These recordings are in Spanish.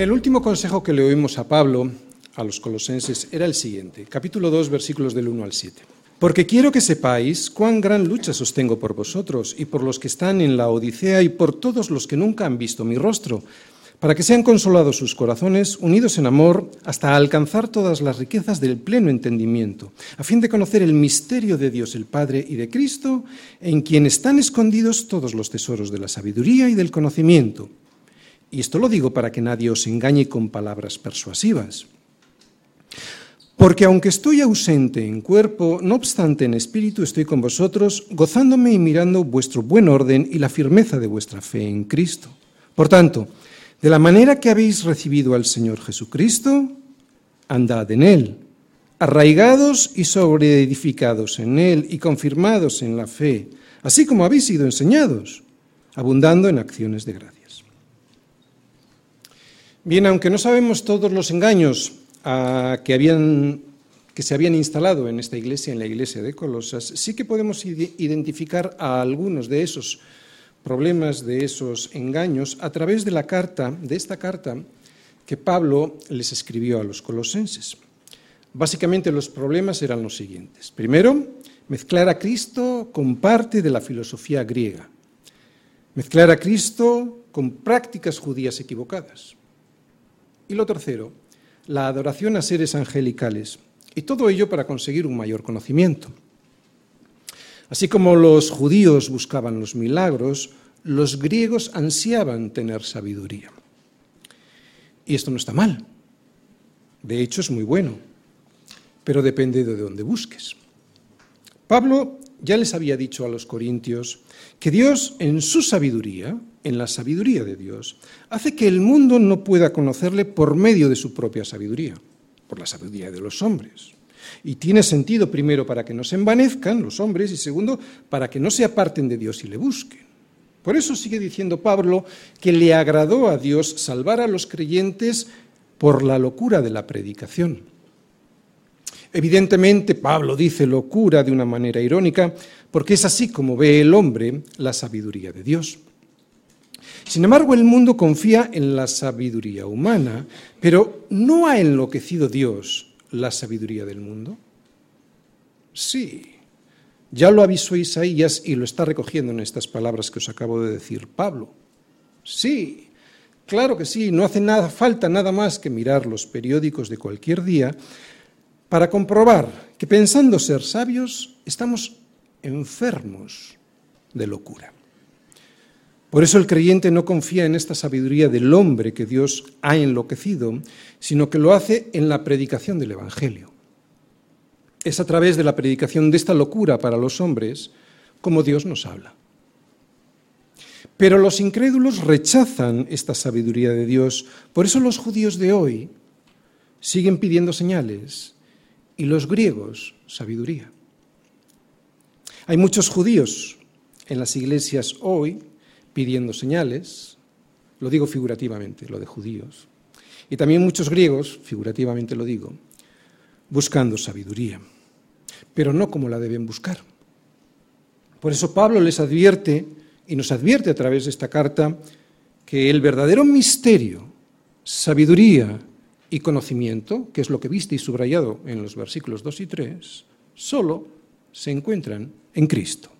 El último consejo que le oímos a Pablo a los colosenses era el siguiente, capítulo 2, versículos del 1 al 7. Porque quiero que sepáis cuán gran lucha sostengo por vosotros y por los que están en la Odisea y por todos los que nunca han visto mi rostro, para que sean consolados sus corazones, unidos en amor, hasta alcanzar todas las riquezas del pleno entendimiento, a fin de conocer el misterio de Dios el Padre y de Cristo, en quien están escondidos todos los tesoros de la sabiduría y del conocimiento. Y esto lo digo para que nadie os engañe con palabras persuasivas. Porque aunque estoy ausente en cuerpo, no obstante en espíritu estoy con vosotros, gozándome y mirando vuestro buen orden y la firmeza de vuestra fe en Cristo. Por tanto, de la manera que habéis recibido al Señor Jesucristo, andad en Él, arraigados y sobreedificados en Él y confirmados en la fe, así como habéis sido enseñados, abundando en acciones de gracia. Bien, aunque no sabemos todos los engaños ah, que, se habían instalado en esta iglesia, en la iglesia de Colosas, sí que podemos identificar a algunos de esos problemas, de esos engaños, a través de la carta, de esta carta que Pablo les escribió a los colosenses. Básicamente los problemas eran los siguientes. Primero, mezclar a Cristo con parte de la filosofía griega. Mezclar a Cristo con prácticas judías equivocadas. Y lo tercero, la adoración a seres angelicales. Y todo ello para conseguir un mayor conocimiento. Así como los judíos buscaban los milagros, los griegos ansiaban tener sabiduría. Y esto no está mal. De hecho, es muy bueno. Pero depende de dónde busques. Pablo ya les había dicho a los corintios que Dios, en su sabiduría, en la sabiduría de Dios, hace que el mundo no pueda conocerle por medio de su propia sabiduría, por la sabiduría de los hombres. Y tiene sentido, primero, para que no se envanezcan los hombres y segundo, para que no se aparten de Dios y le busquen. Por eso sigue diciendo Pablo que le agradó a Dios salvar a los creyentes por la locura de la predicación. Evidentemente, Pablo dice locura de una manera irónica, porque es así como ve el hombre la sabiduría de Dios. Sin embargo, el mundo confía en la sabiduría humana, pero ¿no ha enloquecido Dios la sabiduría del mundo? Sí, ya lo avisó Isaías y lo está recogiendo en estas palabras que os acabo de decir Pablo. Sí, claro que sí, no hace nada falta nada más que mirar los periódicos de cualquier día para comprobar que pensando ser sabios estamos enfermos de locura. Por eso el creyente no confía en esta sabiduría del hombre que Dios ha enloquecido, sino que lo hace en la predicación del Evangelio. Es a través de la predicación de esta locura para los hombres como Dios nos habla. Pero los incrédulos rechazan esta sabiduría de Dios. Por eso los judíos de hoy siguen pidiendo señales y los griegos sabiduría. Hay muchos judíos en las iglesias hoy pidiendo señales, lo digo figurativamente, lo de judíos, y también muchos griegos, figurativamente lo digo, buscando sabiduría, pero no como la deben buscar. Por eso Pablo les advierte y nos advierte a través de esta carta que el verdadero misterio, sabiduría y conocimiento, que es lo que viste y subrayado en los versículos 2 y 3, solo se encuentran en Cristo.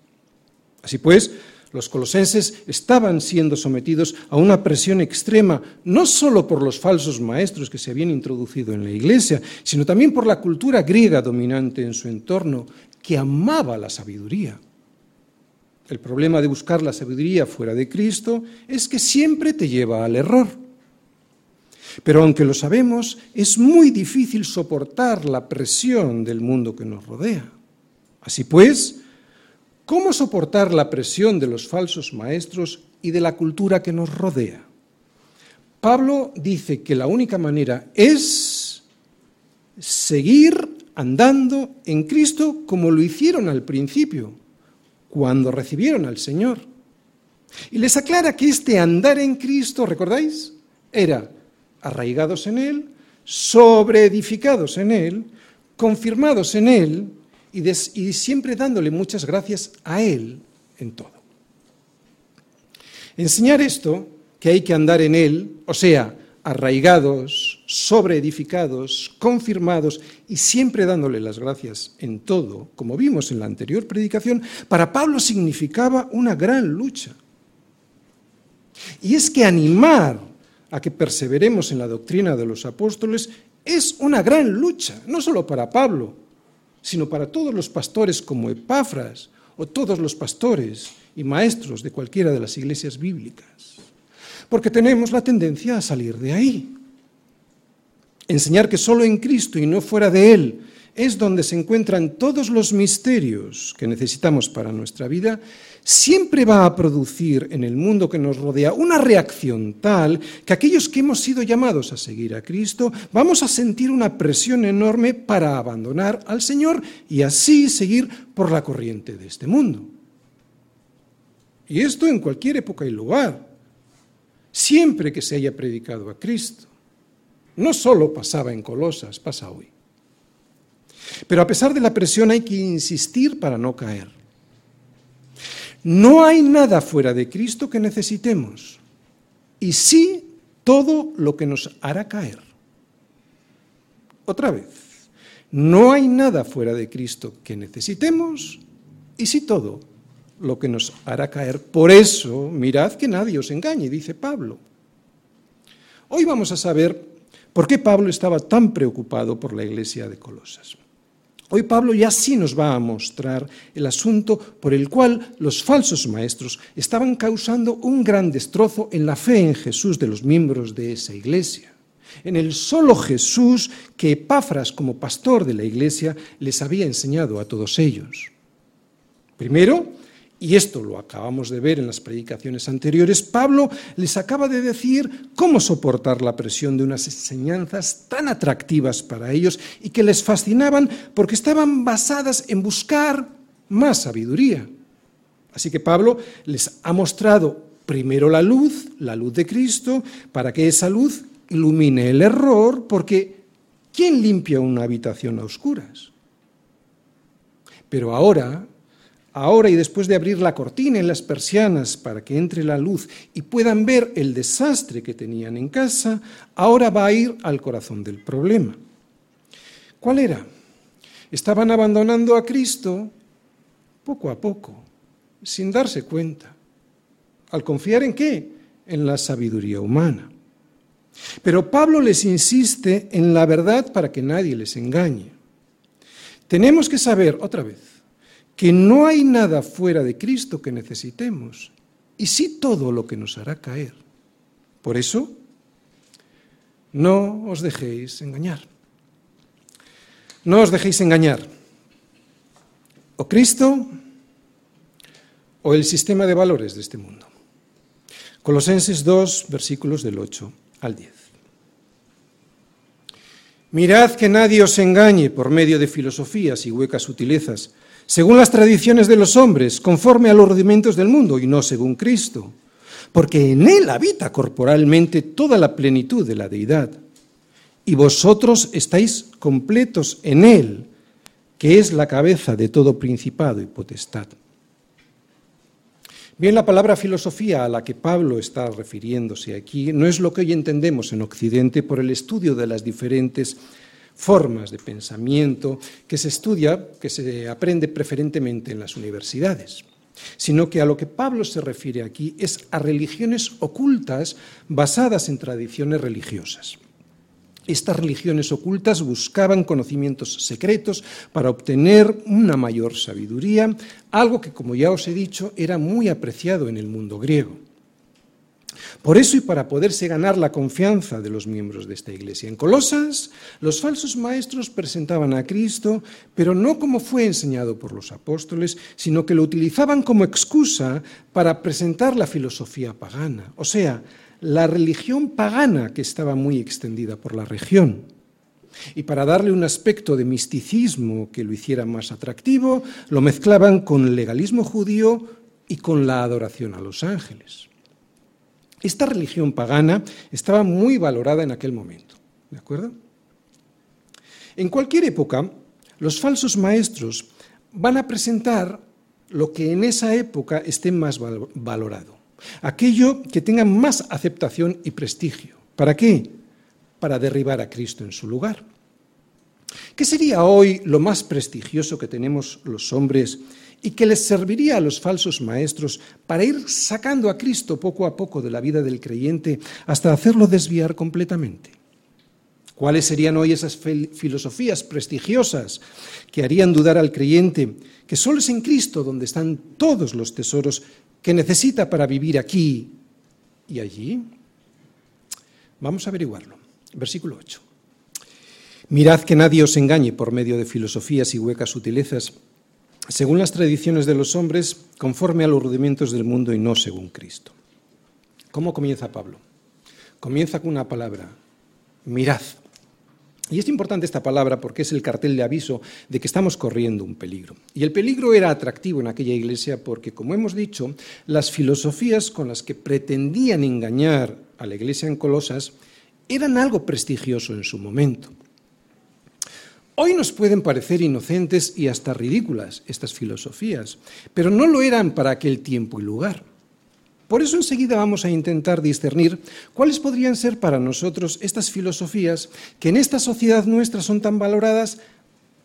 Así pues, los colosenses estaban siendo sometidos a una presión extrema, no solo por los falsos maestros que se habían introducido en la iglesia, sino también por la cultura griega dominante en su entorno, que amaba la sabiduría. El problema de buscar la sabiduría fuera de Cristo es que siempre te lleva al error. Pero aunque lo sabemos, es muy difícil soportar la presión del mundo que nos rodea. Así pues, ¿Cómo soportar la presión de los falsos maestros y de la cultura que nos rodea? Pablo dice que la única manera es seguir andando en Cristo como lo hicieron al principio, cuando recibieron al Señor. Y les aclara que este andar en Cristo, ¿recordáis? Era arraigados en Él, sobreedificados en Él, confirmados en Él, y, siempre dándole muchas gracias a Él en todo. Enseñar esto, que hay que andar en Él, o sea, arraigados, sobreedificados, confirmados y siempre dándole las gracias en todo, como vimos en la anterior predicación, para Pablo significaba una gran lucha. Y es que animar a que perseveremos en la doctrina de los apóstoles es una gran lucha, no solo para Pablo, sino para todos los pastores como Epafras o todos los pastores y maestros de cualquiera de las iglesias bíblicas. Porque tenemos la tendencia a salir de ahí. Enseñar que solo en Cristo y no fuera de Él es donde se encuentran todos los misterios que necesitamos para nuestra vida, siempre va a producir en el mundo que nos rodea una reacción tal que aquellos que hemos sido llamados a seguir a Cristo vamos a sentir una presión enorme para abandonar al Señor y así seguir por la corriente de este mundo. Y esto en cualquier época y lugar, siempre que se haya predicado a Cristo. No solo pasaba en Colosas, pasa hoy. Pero a pesar de la presión hay que insistir para no caer. No hay nada fuera de Cristo que necesitemos, y sí todo lo que nos hará caer. Otra vez, no hay nada fuera de Cristo que necesitemos, y sí todo lo que nos hará caer. Por eso, mirad que nadie os engañe, dice Pablo. Hoy vamos a saber por qué Pablo estaba tan preocupado por la iglesia de Colosas. Hoy Pablo ya sí nos va a mostrar el asunto por el cual los falsos maestros estaban causando un gran destrozo en la fe en Jesús de los miembros de esa iglesia, en el solo Jesús que Epafras como pastor de la iglesia les había enseñado a todos ellos. Primero, y esto lo acabamos de ver en las predicaciones anteriores, Pablo les acaba de decir cómo soportar la presión de unas enseñanzas tan atractivas para ellos y que les fascinaban porque estaban basadas en buscar más sabiduría. Así que Pablo les ha mostrado primero la luz, la luz de Cristo, para que esa luz ilumine el error, porque ¿quién limpia una habitación a oscuras? Pero ahora ahora y después de abrir la cortina y las persianas para que entre la luz y puedan ver el desastre que tenían en casa, ahora va a ir al corazón del problema. ¿Cuál era? Estaban abandonando a Cristo poco a poco, sin darse cuenta. ¿Al confiar en qué? En la sabiduría humana. Pero Pablo les insiste en la verdad para que nadie les engañe. Tenemos que saber, otra vez, que no hay nada fuera de Cristo que necesitemos, y sí todo lo que nos hará caer. Por eso, no os dejéis engañar. No os dejéis engañar. O Cristo o el sistema de valores de este mundo. Colosenses 2, versículos del 8 al 10. Mirad que nadie os engañe por medio de filosofías y huecas sutilezas según las tradiciones de los hombres, conforme a los rudimentos del mundo y no según Cristo, porque en Él habita corporalmente toda la plenitud de la deidad. Y vosotros estáis completos en Él, que es la cabeza de todo principado y potestad. Bien, la palabra filosofía a la que Pablo está refiriéndose aquí no es lo que hoy entendemos en Occidente por el estudio de las diferentes formas de pensamiento que se estudia, que se aprende preferentemente en las universidades, sino que a lo que Pablo se refiere aquí es a religiones ocultas basadas en tradiciones religiosas. Estas religiones ocultas buscaban conocimientos secretos para obtener una mayor sabiduría, algo que, como ya os he dicho, era muy apreciado en el mundo griego. Por eso y para poderse ganar la confianza de los miembros de esta iglesia. En Colosas, los falsos maestros presentaban a Cristo, pero no como fue enseñado por los apóstoles, sino que lo utilizaban como excusa para presentar la filosofía pagana, o sea, la religión pagana que estaba muy extendida por la región. Y para darle un aspecto de misticismo que lo hiciera más atractivo, lo mezclaban con el legalismo judío y con la adoración a los ángeles. Esta religión pagana estaba muy valorada en aquel momento. ¿De acuerdo? En cualquier época, los falsos maestros van a presentar lo que en esa época esté más valorado, aquello que tenga más aceptación y prestigio. ¿Para qué? Para derribar a Cristo en su lugar. ¿Qué sería hoy lo más prestigioso que tenemos los hombres y que les serviría a los falsos maestros para ir sacando a Cristo poco a poco de la vida del creyente hasta hacerlo desviar completamente? ¿Cuáles serían hoy esas filosofías prestigiosas que harían dudar al creyente que solo es en Cristo donde están todos los tesoros que necesita para vivir aquí y allí? Vamos a averiguarlo. Versículo 8. Mirad que nadie os engañe por medio de filosofías y huecas sutilezas, según las tradiciones de los hombres, conforme a los rudimentos del mundo y no según Cristo. ¿Cómo comienza Pablo? Comienza con una palabra, mirad. Y es importante esta palabra porque es el cartel de aviso de que estamos corriendo un peligro. Y el peligro era atractivo en aquella iglesia porque, como hemos dicho, las filosofías con las que pretendían engañar a la iglesia en Colosas eran algo prestigioso en su momento. Hoy nos pueden parecer inocentes y hasta ridículas estas filosofías, pero no lo eran para aquel tiempo y lugar. Por eso enseguida vamos a intentar discernir cuáles podrían ser para nosotros estas filosofías que en esta sociedad nuestra son tan valoradas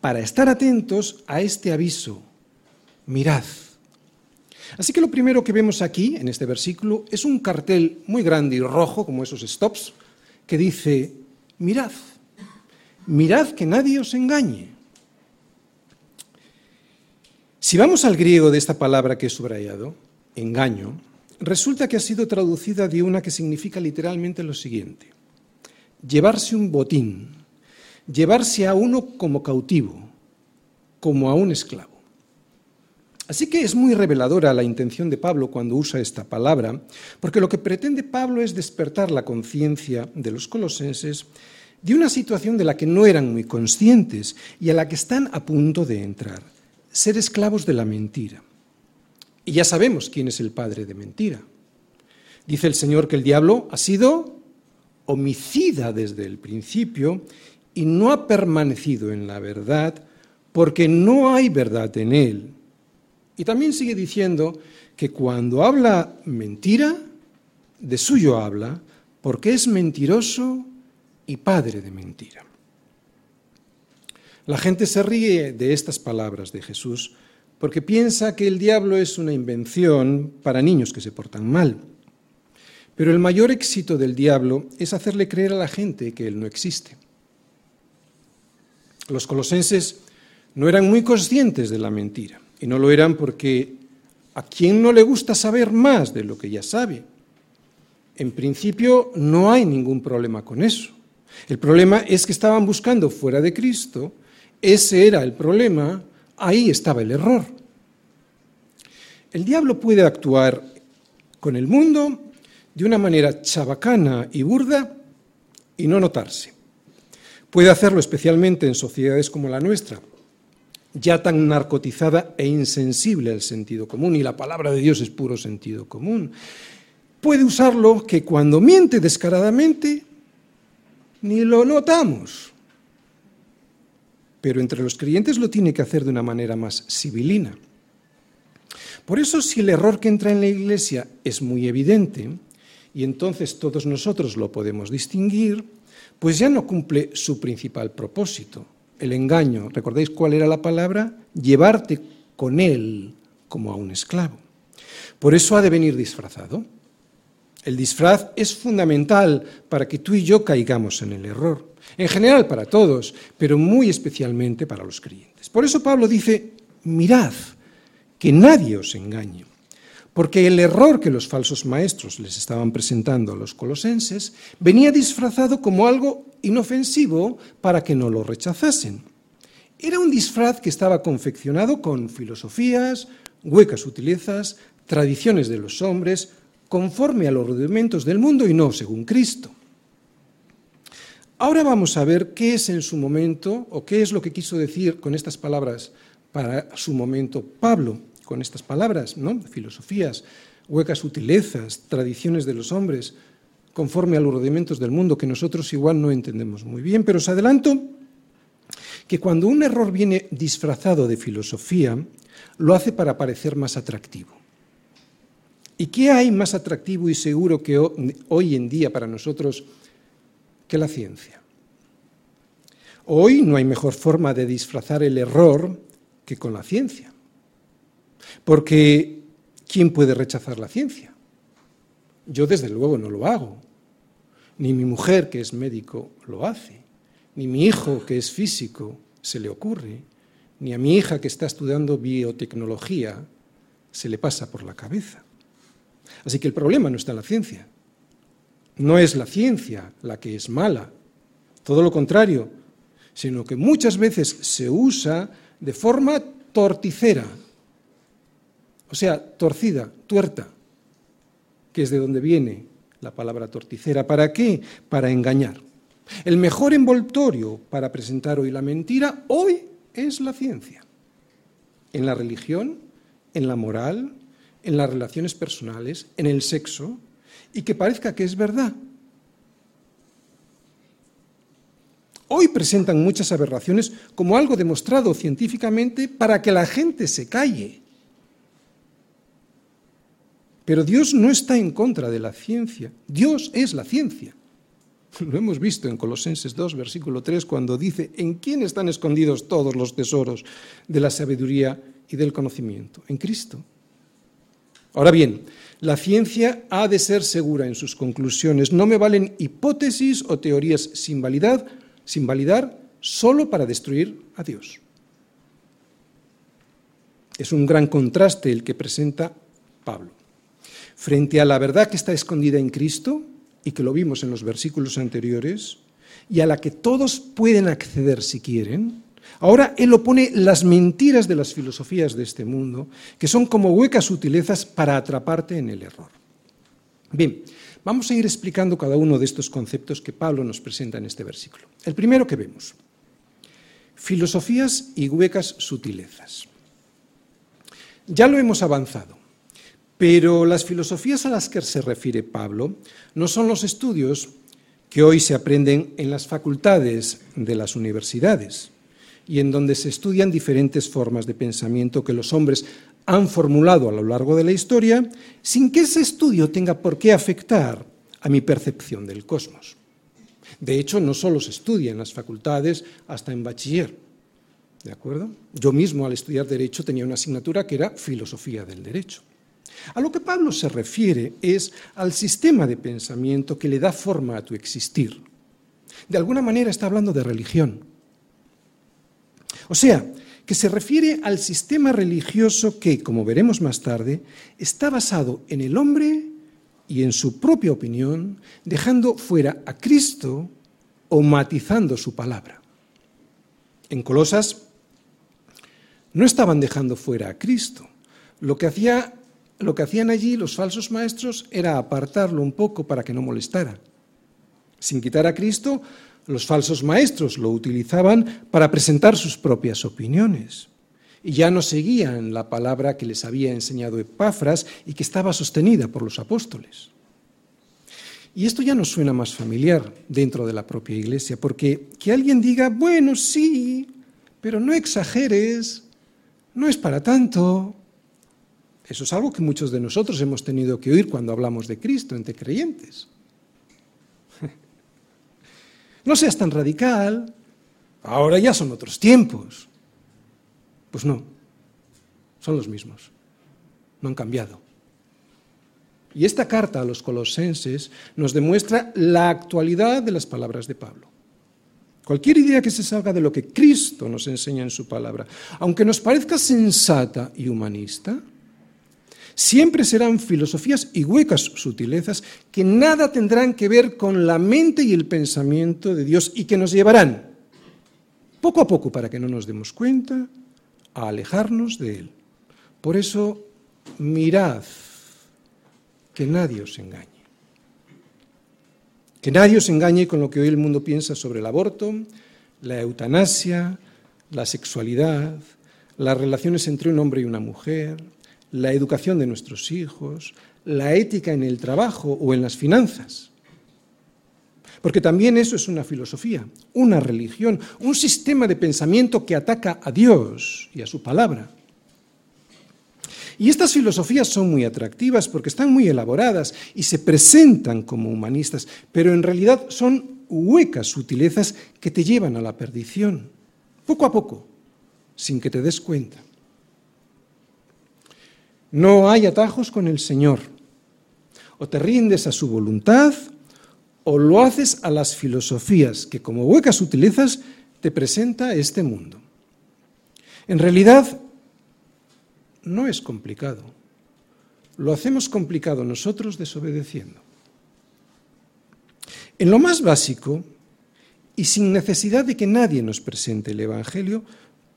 para estar atentos a este aviso. Mirad. Así que lo primero que vemos aquí, en este versículo, es un cartel muy grande y rojo, como esos stops, que dice, mirad. Mirad que nadie os engañe. Si vamos al griego de esta palabra que he subrayado, engaño, resulta que ha sido traducida de una que significa literalmente lo siguiente, llevarse un botín, llevarse a uno como cautivo, como a un esclavo. Así que es muy reveladora la intención de Pablo cuando usa esta palabra, porque lo que pretende Pablo es despertar la conciencia de los colosenses de una situación de la que no eran muy conscientes y a la que están a punto de entrar, ser esclavos de la mentira. Y ya sabemos quién es el padre de mentira. Dice el Señor que el diablo ha sido homicida desde el principio y no ha permanecido en la verdad porque no hay verdad en él. Y también sigue diciendo que cuando habla mentira, de suyo habla, porque es mentiroso y padre de mentira. La gente se ríe de estas palabras de Jesús porque piensa que el diablo es una invención para niños que se portan mal. Pero el mayor éxito del diablo es hacerle creer a la gente que él no existe. Los colosenses no eran muy conscientes de la mentira, y no lo eran porque a quien no le gusta saber más de lo que ya sabe. En principio no hay ningún problema con eso. El problema es que estaban buscando fuera de Cristo, ese era el problema, ahí estaba el error. El diablo puede actuar con el mundo de una manera chabacana y burda y no notarse. Puede hacerlo especialmente en sociedades como la nuestra, ya tan narcotizada e insensible al sentido común, y la palabra de Dios es puro sentido común. Puede usarlo que cuando miente descaradamente ni lo notamos. Pero entre los creyentes lo tiene que hacer de una manera más civilina. Por eso si el error que entra en la iglesia es muy evidente, y entonces todos nosotros lo podemos distinguir, pues ya no cumple su principal propósito, el engaño. ¿Recordáis cuál era la palabra? Llevarte con él como a un esclavo. Por eso ha de venir disfrazado. El disfraz es fundamental para que tú y yo caigamos en el error. En general para todos, pero muy especialmente para los creyentes. Por eso Pablo dice, mirad, que nadie os engañe. Porque el error que los falsos maestros les estaban presentando a los colosenses venía disfrazado como algo inofensivo para que no lo rechazasen. Era un disfraz que estaba confeccionado con filosofías, huecas utilezas, tradiciones de los hombres, conforme a los rudimentos del mundo y no según Cristo. Ahora vamos a ver qué es en su momento o qué es lo que quiso decir con estas palabras para su momento Pablo, con estas palabras, ¿no? Filosofías, huecas utilezas, tradiciones de los hombres, conforme a los rudimentos del mundo que nosotros igual no entendemos muy bien, pero os adelanto que cuando un error viene disfrazado de filosofía, lo hace para parecer más atractivo. ¿Y qué hay más atractivo y seguro que hoy en día para nosotros que la ciencia. Hoy no hay mejor forma de disfrazar el error que con la ciencia. Porque ¿quién puede rechazar la ciencia? Yo desde luego no lo hago. Ni mi mujer, que es médico, lo hace. Ni mi hijo, que es físico, se le ocurre. Ni a mi hija, que está estudiando biotecnología, se le pasa por la cabeza. Así que el problema no está en la ciencia. No es la ciencia la que es mala. Todo lo contrario, sino que muchas veces se usa de forma torticera, o sea, torcida, tuerta, que es de donde viene la palabra torticera. ¿Para qué? Para engañar. El mejor envoltorio para presentar hoy la mentira, hoy es la ciencia. En la religión, en la moral, en las relaciones personales, en el sexo, y que parezca que es verdad, Hoy presentan muchas aberraciones como algo demostrado científicamente para que la gente se calle. Pero Dios no está en contra de la ciencia. Dios es la ciencia. Lo hemos visto en Colosenses 2, versículo 3, cuando dice, ¿en quién están escondidos todos los tesoros de la sabiduría y del conocimiento? En Cristo. Ahora bien, la ciencia ha de ser segura en sus conclusiones. No me valen hipótesis o teorías sin validad sin validar solo para destruir a Dios. Es un gran contraste el que presenta Pablo. Frente a la verdad que está escondida en Cristo, y que lo vimos en los versículos anteriores, y a la que todos pueden acceder si quieren, ahora él opone las mentiras de las filosofías de este mundo, que son como huecas sutilezas para atraparte en el error. Bien, Vamos a ir explicando cada uno de estos conceptos que Pablo nos presenta en este versículo. El primero que vemos, filosofías y huecas sutilezas. Ya lo hemos avanzado, pero las filosofías a las que se refiere Pablo no son los estudios que hoy se aprenden en las facultades de las universidades y en donde se estudian diferentes formas de pensamiento que los hombres han formulado a lo largo de la historia sin que ese estudio tenga por qué afectar a mi percepción del cosmos. De hecho, no solo se estudia en las facultades, hasta en bachiller. ¿De acuerdo? Yo mismo al estudiar Derecho tenía una asignatura que era Filosofía del Derecho. A lo que Pablo se refiere es al sistema de pensamiento que le da forma a tu existir. De alguna manera está hablando de religión. O sea, que se refiere al sistema religioso que, como veremos más tarde, está basado en el hombre y en su propia opinión, dejando fuera a Cristo o matizando su palabra. En Colosas no estaban dejando fuera a Cristo. Lo que, hacía, lo que hacían allí los falsos maestros era apartarlo un poco para que no molestara. Sin quitar a Cristo, los falsos maestros lo utilizaban para presentar sus propias opiniones y ya no seguían la palabra que les había enseñado Epafras y que estaba sostenida por los apóstoles. Y esto ya nos suena más familiar dentro de la propia iglesia, porque que alguien diga, bueno, sí, pero no exageres, no es para tanto. Eso es algo que muchos de nosotros hemos tenido que oír cuando hablamos de Cristo entre creyentes. No seas tan radical, ahora ya son otros tiempos. Pues no, son los mismos, no han cambiado. Y esta carta a los colosenses nos demuestra la actualidad de las palabras de Pablo. Cualquier idea que se salga de lo que Cristo nos enseña en su palabra, aunque nos parezca sensata y humanista, Siempre serán filosofías y huecas sutilezas que nada tendrán que ver con la mente y el pensamiento de Dios y que nos llevarán, poco a poco, para que no nos demos cuenta, a alejarnos de Él. Por eso, mirad que nadie os engañe. Que nadie os engañe con lo que hoy el mundo piensa sobre el aborto, la eutanasia, la sexualidad, las relaciones entre un hombre y una mujer, la educación de nuestros hijos, la ética en el trabajo o en las finanzas. Porque también eso es una filosofía, una religión, un sistema de pensamiento que ataca a Dios y a su palabra. Y estas filosofías son muy atractivas porque están muy elaboradas y se presentan como humanistas, pero en realidad son huecas sutilezas que te llevan a la perdición, poco a poco, sin que te des cuenta. No hay atajos con el Señor. O te rindes a su voluntad o lo haces a las filosofías que como huecas sutilezas te presenta este mundo. En realidad, no es complicado. Lo hacemos complicado nosotros desobedeciendo. En lo más básico, y sin necesidad de que nadie nos presente el Evangelio,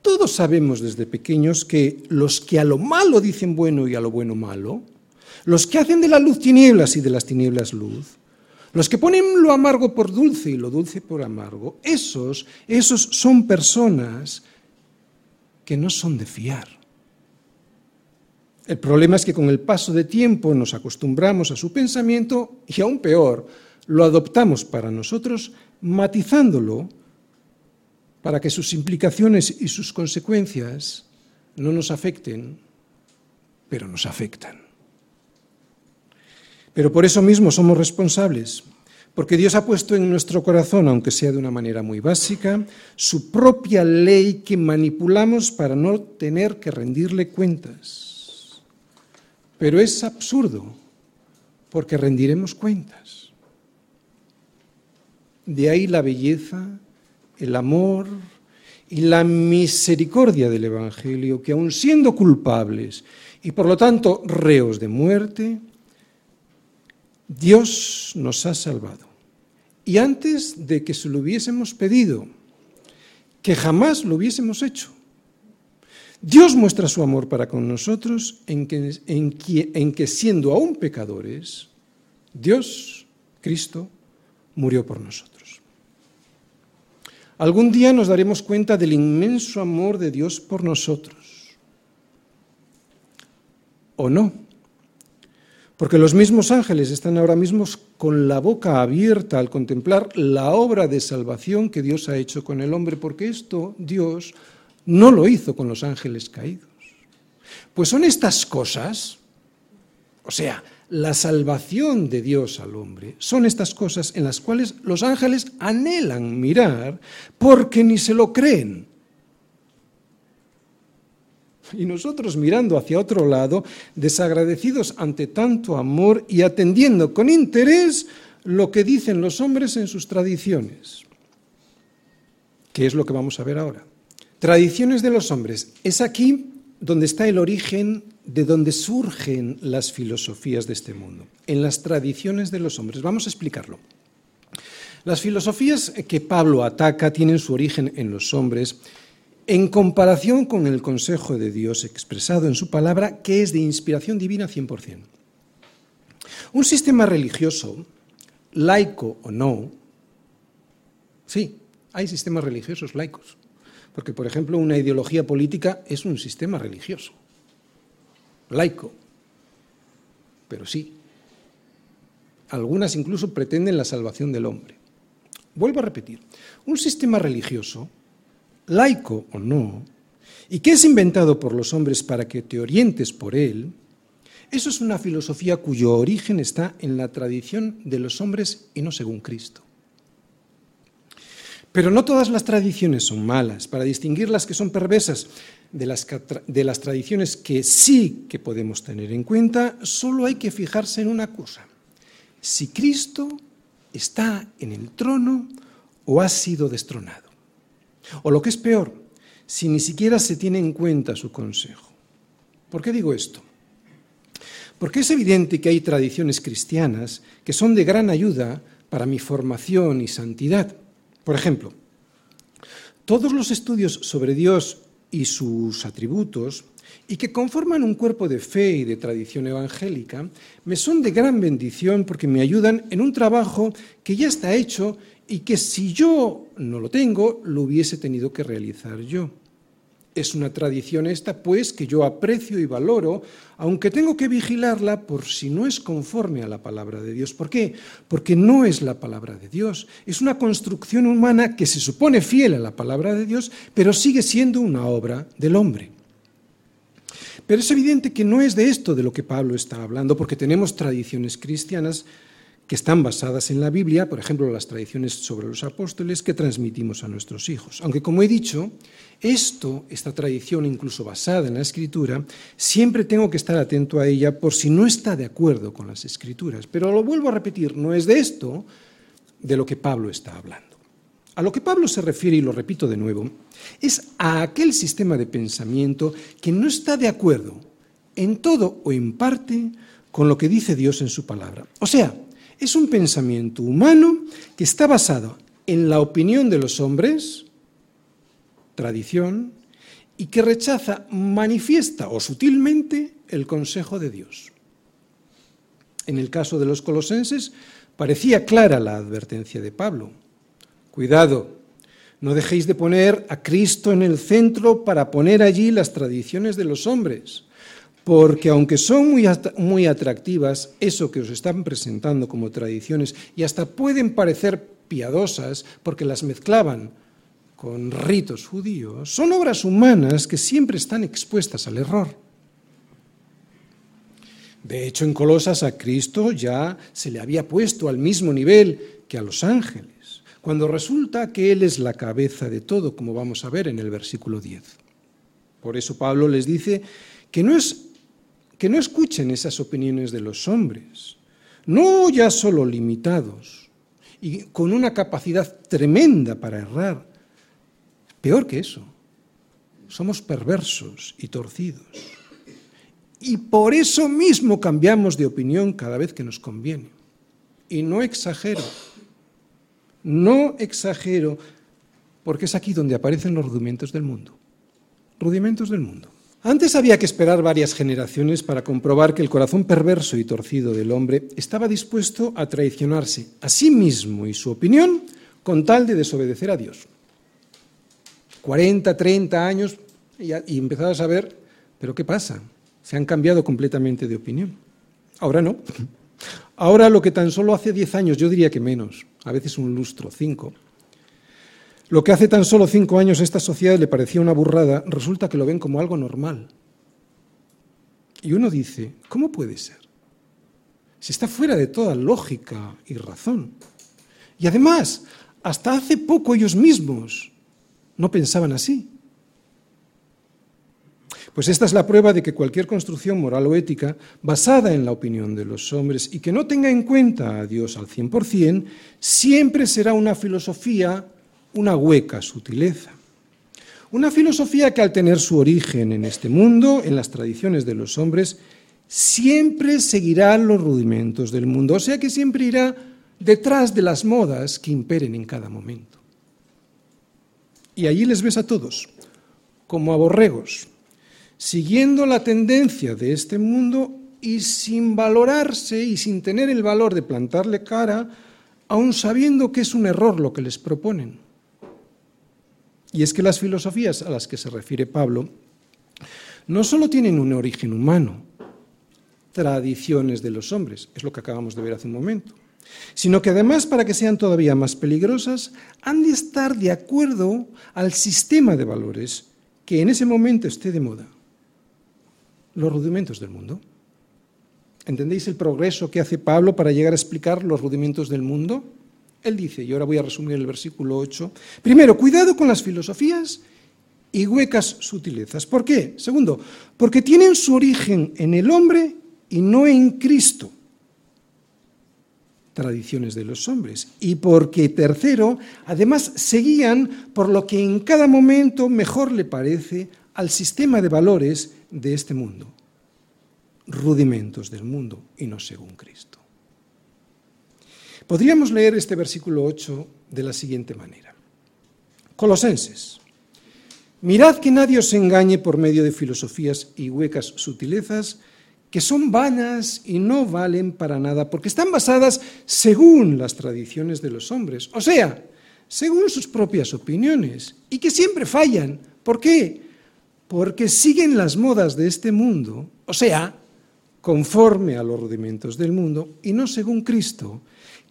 todos sabemos desde pequeños que los que a lo malo dicen bueno y a lo bueno malo, los que hacen de la luz tinieblas y de las tinieblas luz, los que ponen lo amargo por dulce y lo dulce por amargo, esos, esos son personas que no son de fiar. El problema es que con el paso de tiempo nos acostumbramos a su pensamiento y aún peor, lo adoptamos para nosotros matizándolo para que sus implicaciones y sus consecuencias no nos afecten, pero nos afectan. Pero por eso mismo somos responsables, porque Dios ha puesto en nuestro corazón, aunque sea de una manera muy básica, su propia ley que manipulamos para no tener que rendirle cuentas. Pero es absurdo, porque rendiremos cuentas. De ahí la belleza, el amor y la misericordia del Evangelio, que aun siendo culpables y por lo tanto reos de muerte, Dios nos ha salvado. Y antes de que se lo hubiésemos pedido, que jamás lo hubiésemos hecho, Dios muestra su amor para con nosotros en que, en en que siendo aún pecadores, Dios, Cristo, murió por nosotros. Algún día nos daremos cuenta del inmenso amor de Dios por nosotros. ¿O no? Porque los mismos ángeles están ahora mismo con la boca abierta al contemplar la obra de salvación que Dios ha hecho con el hombre, porque esto Dios no lo hizo con los ángeles caídos. Pues son estas cosas, o sea, la salvación de Dios al hombre, son estas cosas en las cuales los ángeles anhelan mirar porque ni se lo creen. Y nosotros mirando hacia otro lado, desagradecidos ante tanto amor y atendiendo con interés lo que dicen los hombres en sus tradiciones. ¿Qué es lo que vamos a ver ahora? Tradiciones de los hombres. Es aquí donde está el origen de donde surgen las filosofías de este mundo, en las tradiciones de los hombres. Vamos a explicarlo. Las filosofías que Pablo ataca tienen su origen en los hombres en comparación con el consejo de Dios expresado en su palabra, que es de inspiración divina 100%. Un sistema religioso, laico o no, sí, hay sistemas religiosos laicos, porque por ejemplo una ideología política es un sistema religioso, laico, pero sí, algunas incluso pretenden la salvación del hombre. Vuelvo a repetir, un sistema religioso laico o no, y que es inventado por los hombres para que te orientes por él, eso es una filosofía cuyo origen está en la tradición de los hombres y no según Cristo. Pero no todas las tradiciones son malas. Para distinguir las que son perversas de las, de las tradiciones que sí que podemos tener en cuenta, solo hay que fijarse en una cosa. Si Cristo está en el trono o ha sido destronado. O lo que es peor, si ni siquiera se tiene en cuenta su consejo. ¿Por qué digo esto? Porque es evidente que hay tradiciones cristianas que son de gran ayuda para mi formación y santidad. Por ejemplo, todos los estudios sobre Dios y sus atributos, y que conforman un cuerpo de fe y de tradición evangélica, me son de gran bendición porque me ayudan en un trabajo que ya está hecho y que si yo no lo tengo, lo hubiese tenido que realizar yo. Es una tradición esta, pues, que yo aprecio y valoro, aunque tengo que vigilarla por si no es conforme a la palabra de Dios. ¿Por qué? Porque no es la palabra de Dios. Es una construcción humana que se supone fiel a la palabra de Dios, pero sigue siendo una obra del hombre. Pero es evidente que no es de esto de lo que Pablo está hablando, porque tenemos tradiciones cristianas que están basadas en la Biblia, por ejemplo, las tradiciones sobre los apóstoles que transmitimos a nuestros hijos. Aunque, como he dicho, esto, esta tradición incluso basada en la Escritura, siempre tengo que estar atento a ella por si no está de acuerdo con las Escrituras. Pero lo vuelvo a repetir, no es de esto de lo que Pablo está hablando. A lo que Pablo se refiere, y lo repito de nuevo, es a aquel sistema de pensamiento que no está de acuerdo en todo o en parte con lo que dice Dios en su palabra. O sea, es un pensamiento humano que está basado en la opinión de los hombres, tradición, y que rechaza manifiesta o sutilmente el consejo de Dios. En el caso de los colosenses parecía clara la advertencia de Pablo. Cuidado, no dejéis de poner a Cristo en el centro para poner allí las tradiciones de los hombres porque aunque son muy, muy atractivas, eso que os están presentando como tradiciones, y hasta pueden parecer piadosas porque las mezclaban con ritos judíos, son obras humanas que siempre están expuestas al error. De hecho, en Colosas a Cristo ya se le había puesto al mismo nivel que a los ángeles, cuando resulta que Él es la cabeza de todo, como vamos a ver en el versículo 10. Por eso Pablo les dice que no es que no escuchen esas opiniones de los hombres, no ya solo limitados y con una capacidad tremenda para errar. Peor que eso, somos perversos y torcidos. Y por eso mismo cambiamos de opinión cada vez que nos conviene. Y no exagero, no exagero, porque es aquí donde aparecen los rudimentos del mundo. Rudimentos del mundo. Antes había que esperar varias generaciones para comprobar que el corazón perverso y torcido del hombre estaba dispuesto a traicionarse a sí mismo y su opinión con tal de desobedecer a Dios. 40, 30 años y, y a saber, pero ¿qué pasa? Se han cambiado completamente de opinión. Ahora no. Ahora lo que tan solo hace 10 años, yo diría que menos, a veces un lustro, 5, lo que hace tan solo cinco años a esta sociedad le parecía una burrada, resulta que lo ven como algo normal. Y uno dice, ¿cómo puede ser? Si está fuera de toda lógica y razón. Y además, hasta hace poco ellos mismos no pensaban así. Pues esta es la prueba de que cualquier construcción moral o ética basada en la opinión de los hombres y que no tenga en cuenta a Dios al 100%, siempre será una filosofía una hueca sutileza. Una filosofía que al tener su origen en este mundo, en las tradiciones de los hombres, siempre seguirá los rudimentos del mundo, o sea que siempre irá detrás de las modas que imperen en cada momento. Y allí les ves a todos, como a borregos, siguiendo la tendencia de este mundo y sin valorarse y sin tener el valor de plantarle cara, aun sabiendo que es un error lo que les proponen. Y es que las filosofías a las que se refiere Pablo no solo tienen un origen humano, tradiciones de los hombres, es lo que acabamos de ver hace un momento, sino que además, para que sean todavía más peligrosas, han de estar de acuerdo al sistema de valores que en ese momento esté de moda, los rudimentos del mundo. ¿Entendéis el progreso que hace Pablo para llegar a explicar los rudimentos del mundo? Él dice, y ahora voy a resumir el versículo 8, primero, cuidado con las filosofías y huecas sutilezas. ¿Por qué? Segundo, porque tienen su origen en el hombre y no en Cristo. Tradiciones de los hombres. Y porque, tercero, además seguían por lo que en cada momento mejor le parece al sistema de valores de este mundo. Rudimentos del mundo y no según Cristo. Podríamos leer este versículo 8 de la siguiente manera. Colosenses. Mirad que nadie os engañe por medio de filosofías y huecas sutilezas que son vanas y no valen para nada, porque están basadas según las tradiciones de los hombres, o sea, según sus propias opiniones, y que siempre fallan. ¿Por qué? Porque siguen las modas de este mundo, o sea, conforme a los rudimentos del mundo, y no según Cristo,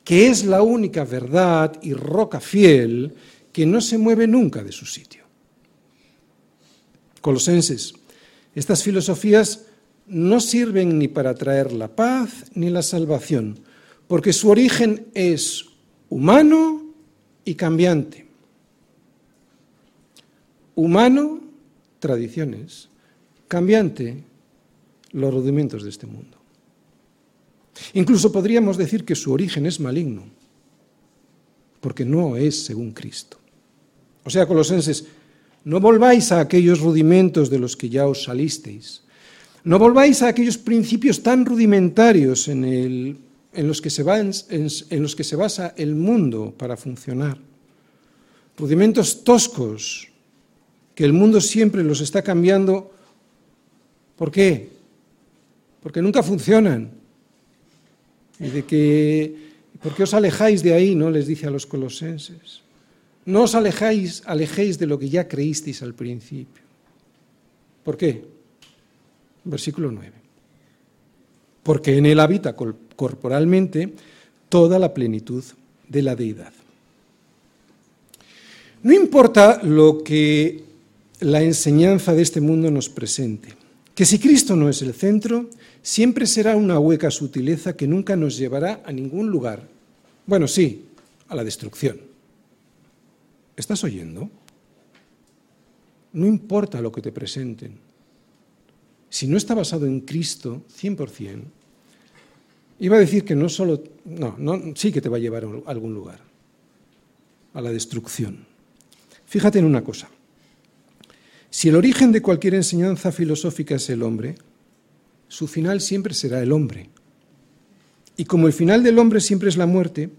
que es la única verdad y roca fiel que no se mueve nunca de su sitio. Colosenses, Estas filosofías no sirven ni para traer la paz ni la salvación, porque su origen es humano y cambiante. Humano, tradiciones. Cambiante, los rudimentos de este mundo. Incluso podríamos decir que su origen es maligno, porque no es según Cristo. O sea, colosenses, no volváis a aquellos rudimentos de los que ya os salisteis. No volváis a aquellos principios tan rudimentarios en, en, los que se en los que se basa el mundo para funcionar. Rudimentos toscos que el mundo siempre los está cambiando. ¿Por qué? Porque nunca funcionan. Y de que, ¿por qué os alejáis de ahí? No les dice a los colosenses. No os alejáis, alejéis de lo que ya creísteis al principio. ¿Por qué? Versículo 9. Porque en él habita corporalmente toda la plenitud de la deidad. No importa lo que la enseñanza de este mundo nos presente, que si Cristo no es el centro, siempre será una hueca sutileza que nunca nos llevará a ningún lugar. Bueno, sí, a la destrucción. ¿Estás oyendo? No importa lo que te presenten. Si no está basado en Cristo 100%, iba a decir que no solo, no, no, sí que te va a llevar a algún lugar, a la destrucción. Fíjate en una cosa. Si el origen de cualquier enseñanza filosófica es el hombre, su final siempre será el hombre. Y como el final del hombre siempre es la muerte,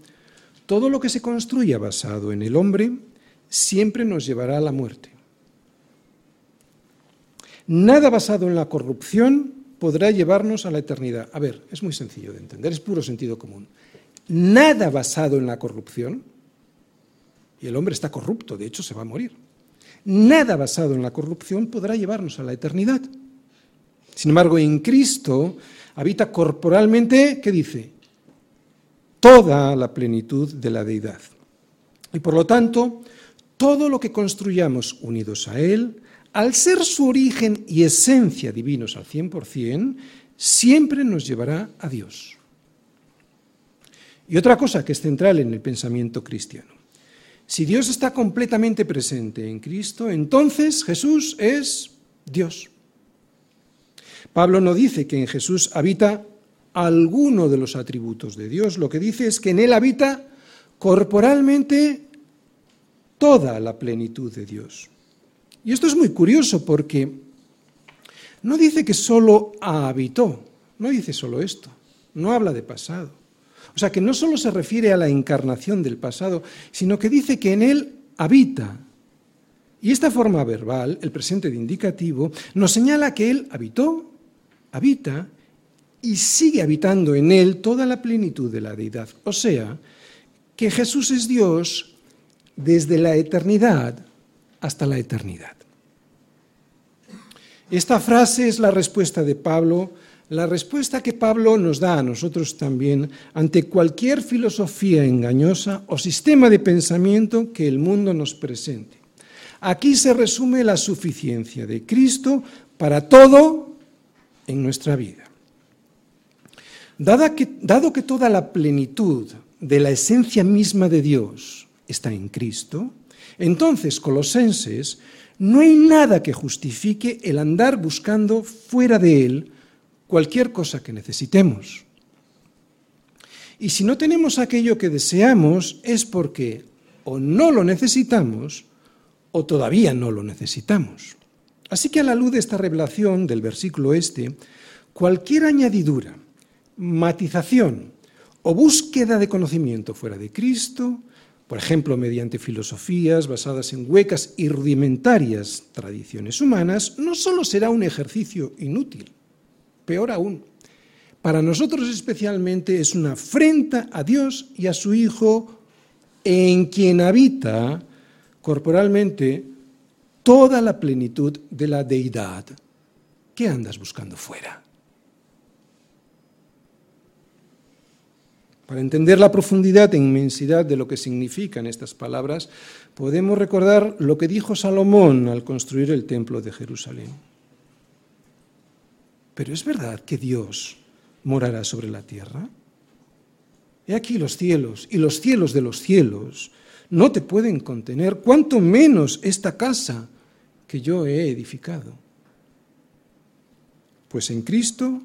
todo lo que se construya basado en el hombre siempre nos llevará a la muerte. Nada basado en la corrupción podrá llevarnos a la eternidad. A ver, es muy sencillo de entender, es puro sentido común. Nada basado en la corrupción, y el hombre está corrupto, de hecho se va a morir. Nada basado en la corrupción podrá llevarnos a la eternidad. Sin embargo, en Cristo habita corporalmente, ¿qué dice? Toda la plenitud de la deidad. Y por lo tanto, todo lo que construyamos unidos a Él, al ser su origen y esencia divinos al 100%, siempre nos llevará a Dios. Y otra cosa que es central en el pensamiento cristiano. Si Dios está completamente presente en Cristo, entonces Jesús es Dios. Pablo no dice que en Jesús habita alguno de los atributos de Dios, lo que dice es que en Él habita corporalmente toda la plenitud de Dios. Y esto es muy curioso porque no dice que solo habitó, no dice solo esto, no habla de pasado. O sea que no solo se refiere a la encarnación del pasado, sino que dice que en él habita. Y esta forma verbal, el presente de indicativo, nos señala que él habitó, habita y sigue habitando en él toda la plenitud de la deidad. O sea, que Jesús es Dios desde la eternidad hasta la eternidad. Esta frase es la respuesta de Pablo, la respuesta que Pablo nos da a nosotros también ante cualquier filosofía engañosa o sistema de pensamiento que el mundo nos presente. Aquí se resume la suficiencia de Cristo para todo en nuestra vida. Dado que, toda la plenitud de la esencia misma de Dios está en Cristo, entonces, colosenses, no hay nada que justifique el andar buscando fuera de Él cualquier cosa que necesitemos. Y si no tenemos aquello que deseamos es porque o no lo necesitamos o todavía no lo necesitamos. Así que a la luz de esta revelación del versículo este, cualquier añadidura, matización o búsqueda de conocimiento fuera de Cristo por ejemplo, mediante filosofías basadas en huecas y rudimentarias tradiciones humanas, no solo será un ejercicio inútil, peor aún, para nosotros especialmente es una afrenta a Dios y a su Hijo, en quien habita corporalmente toda la plenitud de la deidad. ¿Qué andas buscando fuera? Para entender la profundidad e inmensidad de lo que significan estas palabras, podemos recordar lo que dijo Salomón al construir el templo de Jerusalén. Pero ¿es verdad que Dios morará sobre la tierra? He aquí los cielos y los cielos de los cielos no te pueden contener, cuanto menos esta casa que yo he edificado. Pues en Cristo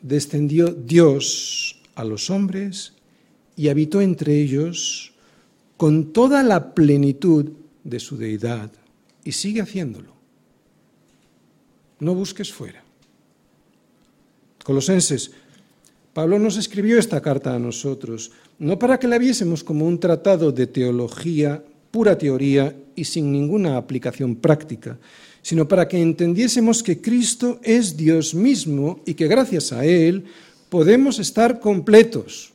descendió Dios a los hombres y habitó entre ellos con toda la plenitud de su deidad y sigue haciéndolo. No busques fuera. Colosenses, Pablo nos escribió esta carta a nosotros, no para que la viésemos como un tratado de teología, pura teoría y sin ninguna aplicación práctica, sino para que entendiésemos que Cristo es Dios mismo y que gracias a Él podemos estar completos,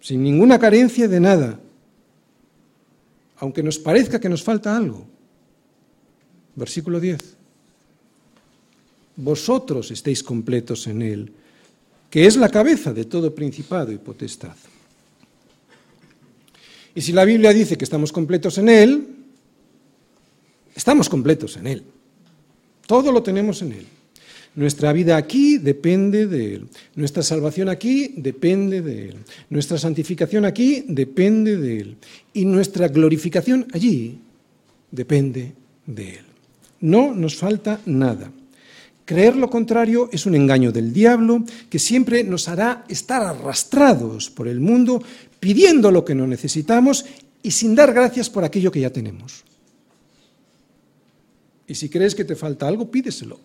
sin ninguna carencia de nada, aunque nos parezca que nos falta algo. Versículo 10. Vosotros estéis completos en Él, que es la cabeza de todo principado y potestad. Y si la Biblia dice que estamos completos en Él, Estamos completos en Él. Todo lo tenemos en Él. Nuestra vida aquí depende de Él. Nuestra salvación aquí depende de Él. Nuestra santificación aquí depende de Él. Y nuestra glorificación allí depende de Él. No nos falta nada. Creer lo contrario es un engaño del diablo que siempre nos hará estar arrastrados por el mundo pidiendo lo que no necesitamos y sin dar gracias por aquello que ya tenemos. Y si crees que te falta algo, pídeselo.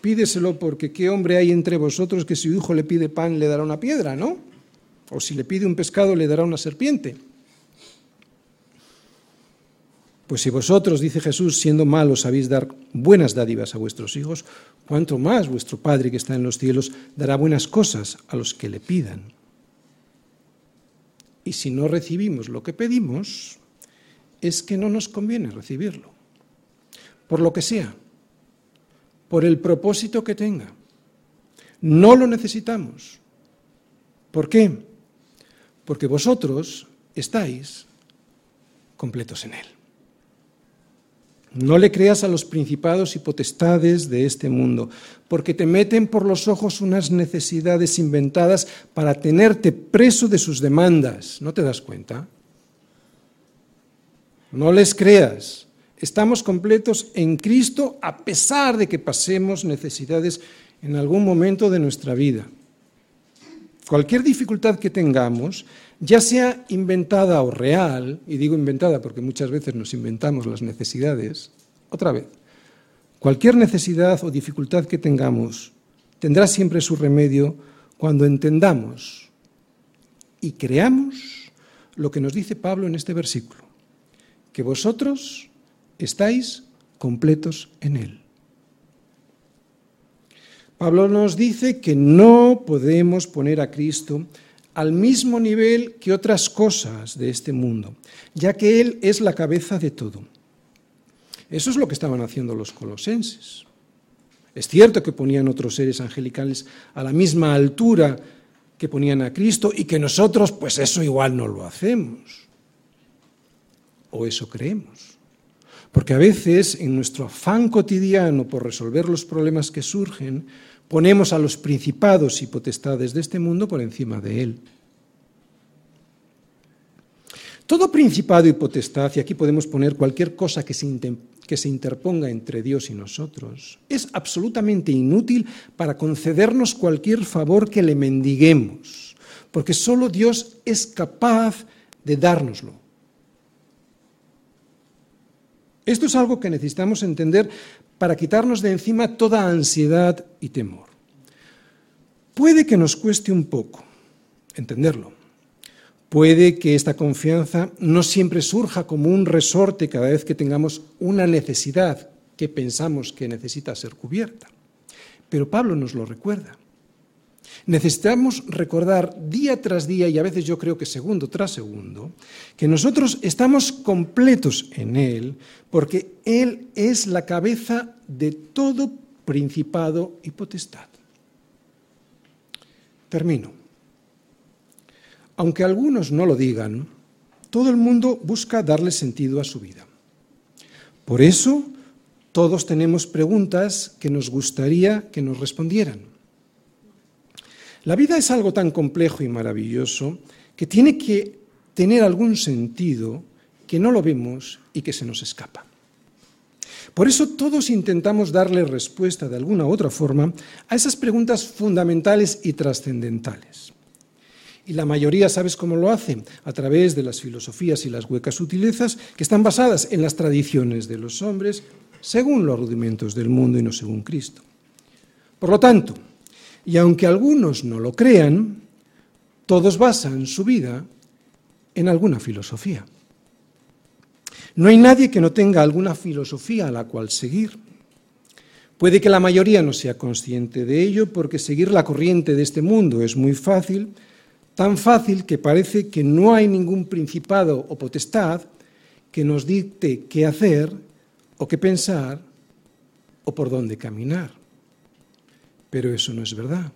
Pídeselo porque qué hombre hay entre vosotros que si su hijo le pide pan le dará una piedra, ¿no? O si le pide un pescado le dará una serpiente. Pues si vosotros, dice Jesús, siendo malos sabéis dar buenas dádivas a vuestros hijos, cuánto más vuestro Padre que está en los cielos dará buenas cosas a los que le pidan. Y si no recibimos lo que pedimos, es que no nos conviene recibirlo por lo que sea, por el propósito que tenga. No lo necesitamos. ¿Por qué? Porque vosotros estáis completos en Él. No le creas a los principados y potestades de este mundo, porque te meten por los ojos unas necesidades inventadas para tenerte preso de sus demandas. ¿No te das cuenta? No les creas. Estamos completos en Cristo a pesar de que pasemos necesidades en algún momento de nuestra vida. Cualquier dificultad que tengamos, ya sea inventada o real, y digo inventada porque muchas veces nos inventamos las necesidades, otra vez, cualquier necesidad o dificultad que tengamos tendrá siempre su remedio cuando entendamos y creamos lo que nos dice Pablo en este versículo, que vosotros estáis completos en Él. Pablo nos dice que no podemos poner a Cristo al mismo nivel que otras cosas de este mundo, ya que Él es la cabeza de todo. Eso es lo que estaban haciendo los colosenses. Es cierto que ponían otros seres angelicales a la misma altura que ponían a Cristo y que nosotros, pues eso igual no lo hacemos. O eso creemos. Porque a veces en nuestro afán cotidiano por resolver los problemas que surgen, ponemos a los principados y potestades de este mundo por encima de él. Todo principado y potestad, y aquí podemos poner cualquier cosa que se, interponga entre Dios y nosotros, es absolutamente inútil para concedernos cualquier favor que le mendiguemos, porque solo Dios es capaz de dárnoslo. Esto es algo que necesitamos entender para quitarnos de encima toda ansiedad y temor. Puede que nos cueste un poco entenderlo. Puede que esta confianza no siempre surja como un resorte cada vez que tengamos una necesidad que pensamos que necesita ser cubierta. Pero Pablo nos lo recuerda. Necesitamos recordar día tras día, y a veces yo creo que segundo tras segundo, que nosotros estamos completos en Él, porque Él es la cabeza de todo principado y potestad. Termino. Aunque algunos no lo digan, todo el mundo busca darle sentido a su vida. Por eso, Todos tenemos preguntas que nos gustaría que nos respondieran. La vida es algo tan complejo y maravilloso que tiene que tener algún sentido que no lo vemos y que se nos escapa. Por eso todos intentamos darle respuesta de alguna otra forma a esas preguntas fundamentales y trascendentales. Y la mayoría, ¿sabes cómo lo hacen? A través de las filosofías y las huecas sutilezas que están basadas en las tradiciones de los hombres, según los rudimentos del mundo y no según Cristo. Por lo tanto, y aunque algunos no lo crean, todos basan su vida en alguna filosofía. No hay nadie que no tenga alguna filosofía a la cual seguir. Puede que la mayoría no sea consciente de ello porque seguir la corriente de este mundo es muy fácil, tan fácil que parece que no hay ningún principado o potestad que nos dicte qué hacer o qué pensar o por dónde caminar. Pero eso no es verdad.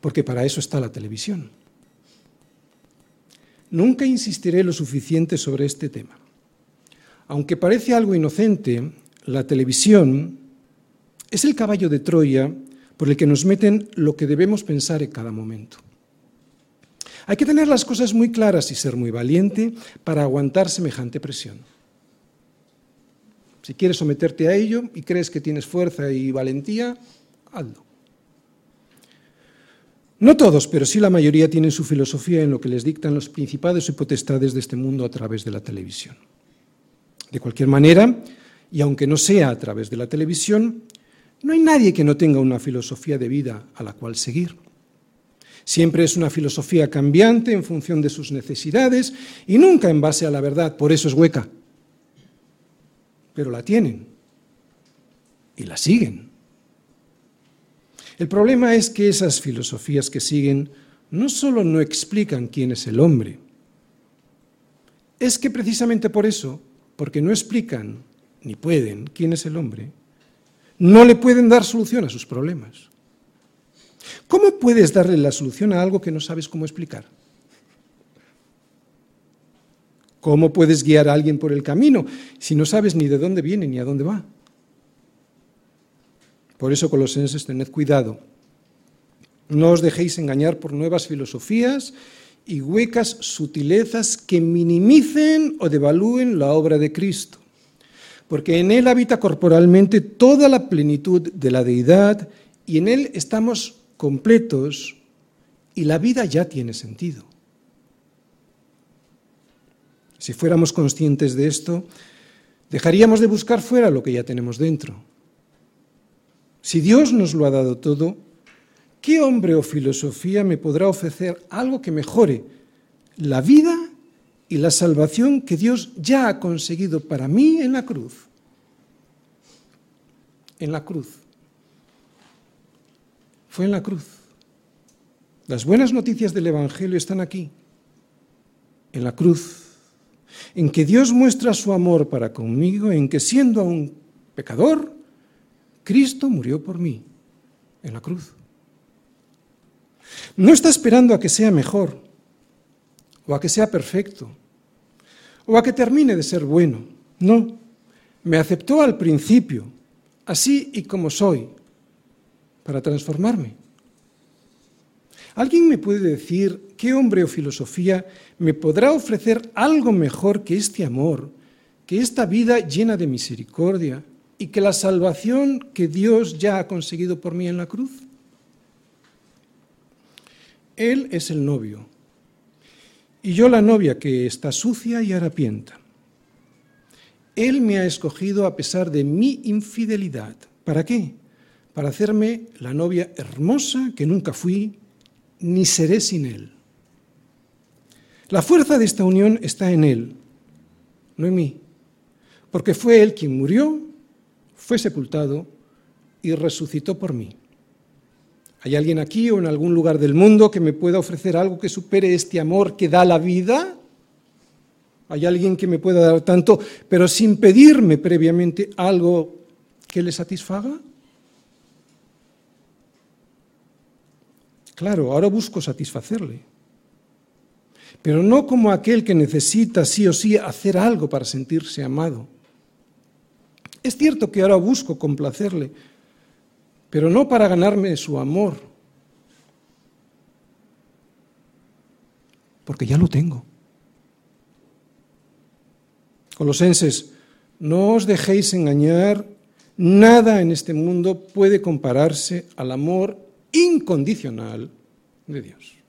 Porque para eso está la televisión. Nunca insistiré lo suficiente sobre este tema. Aunque parece algo inocente, la televisión es el caballo de Troya por el que nos meten lo que debemos pensar en cada momento. Hay que tener las cosas muy claras y ser muy valiente para aguantar semejante presión. Si quieres someterte a ello y crees que tienes fuerza y valentía, hazlo. No todos, pero sí la mayoría tienen su filosofía en lo que les dictan los principados y potestades de este mundo a través de la televisión. De cualquier manera, y aunque no sea a través de la televisión, no hay nadie que no tenga una filosofía de vida a la cual seguir. Siempre es una filosofía cambiante en función de sus necesidades y nunca en base a la verdad, por eso es hueca. Pero la tienen y la siguen. El problema es que esas filosofías que siguen no solo no explican quién es el hombre, es que precisamente por eso, porque no explican ni pueden quién es el hombre, no le pueden dar solución a sus problemas. ¿Cómo puedes darle la solución a algo que no sabes cómo explicar? ¿Cómo puedes guiar a alguien por el camino si no sabes ni de dónde viene ni a dónde va? Por eso, colosenses, tened cuidado. No os dejéis engañar por nuevas filosofías y huecas sutilezas que minimicen o devalúen la obra de Cristo porque en Él habita corporalmente toda la plenitud de la deidad y en Él estamos completos y la vida ya tiene sentido. Si fuéramos conscientes de esto, dejaríamos de buscar fuera lo que ya tenemos dentro. Si Dios nos lo ha dado todo, ¿qué hombre o filosofía me podrá ofrecer algo que mejore la vida y la salvación que Dios ya ha conseguido para mí en la cruz. En la cruz. Fue en la cruz. Las buenas noticias del Evangelio están aquí, en la cruz, en que Dios muestra su amor para conmigo, en que siendo aún pecador, Cristo murió por mí, en la cruz. No está esperando a que sea mejor o a que sea perfecto o a que termine de ser bueno. No, me aceptó al principio, así y como soy, para transformarme. ¿Alguien me puede decir qué hombre o filosofía me podrá ofrecer algo mejor que este amor, que esta vida llena de misericordia y que la salvación que Dios ya ha conseguido por mí en la cruz? Él es el novio, y yo la novia que está sucia y harapienta. Él me ha escogido a pesar de mi infidelidad. ¿Para qué? Para hacerme la novia hermosa que nunca fui ni seré sin Él. La fuerza de esta unión está en Él, no en mí, porque fue Él quien murió, fue sepultado y resucitó por mí. ¿Hay alguien aquí o en algún lugar del mundo que me pueda ofrecer algo que supere este amor que da la vida? ¿Hay alguien que me pueda dar tanto, pero sin pedirme previamente algo que le satisfaga? Claro, ahora busco satisfacerle, pero no como aquel que necesita sí o sí hacer algo para sentirse amado. Es cierto que ahora busco complacerle, pero no para ganarme su amor, porque ya lo tengo. Colosenses, no os dejéis engañar, nada en este mundo puede compararse al amor incondicional de Dios.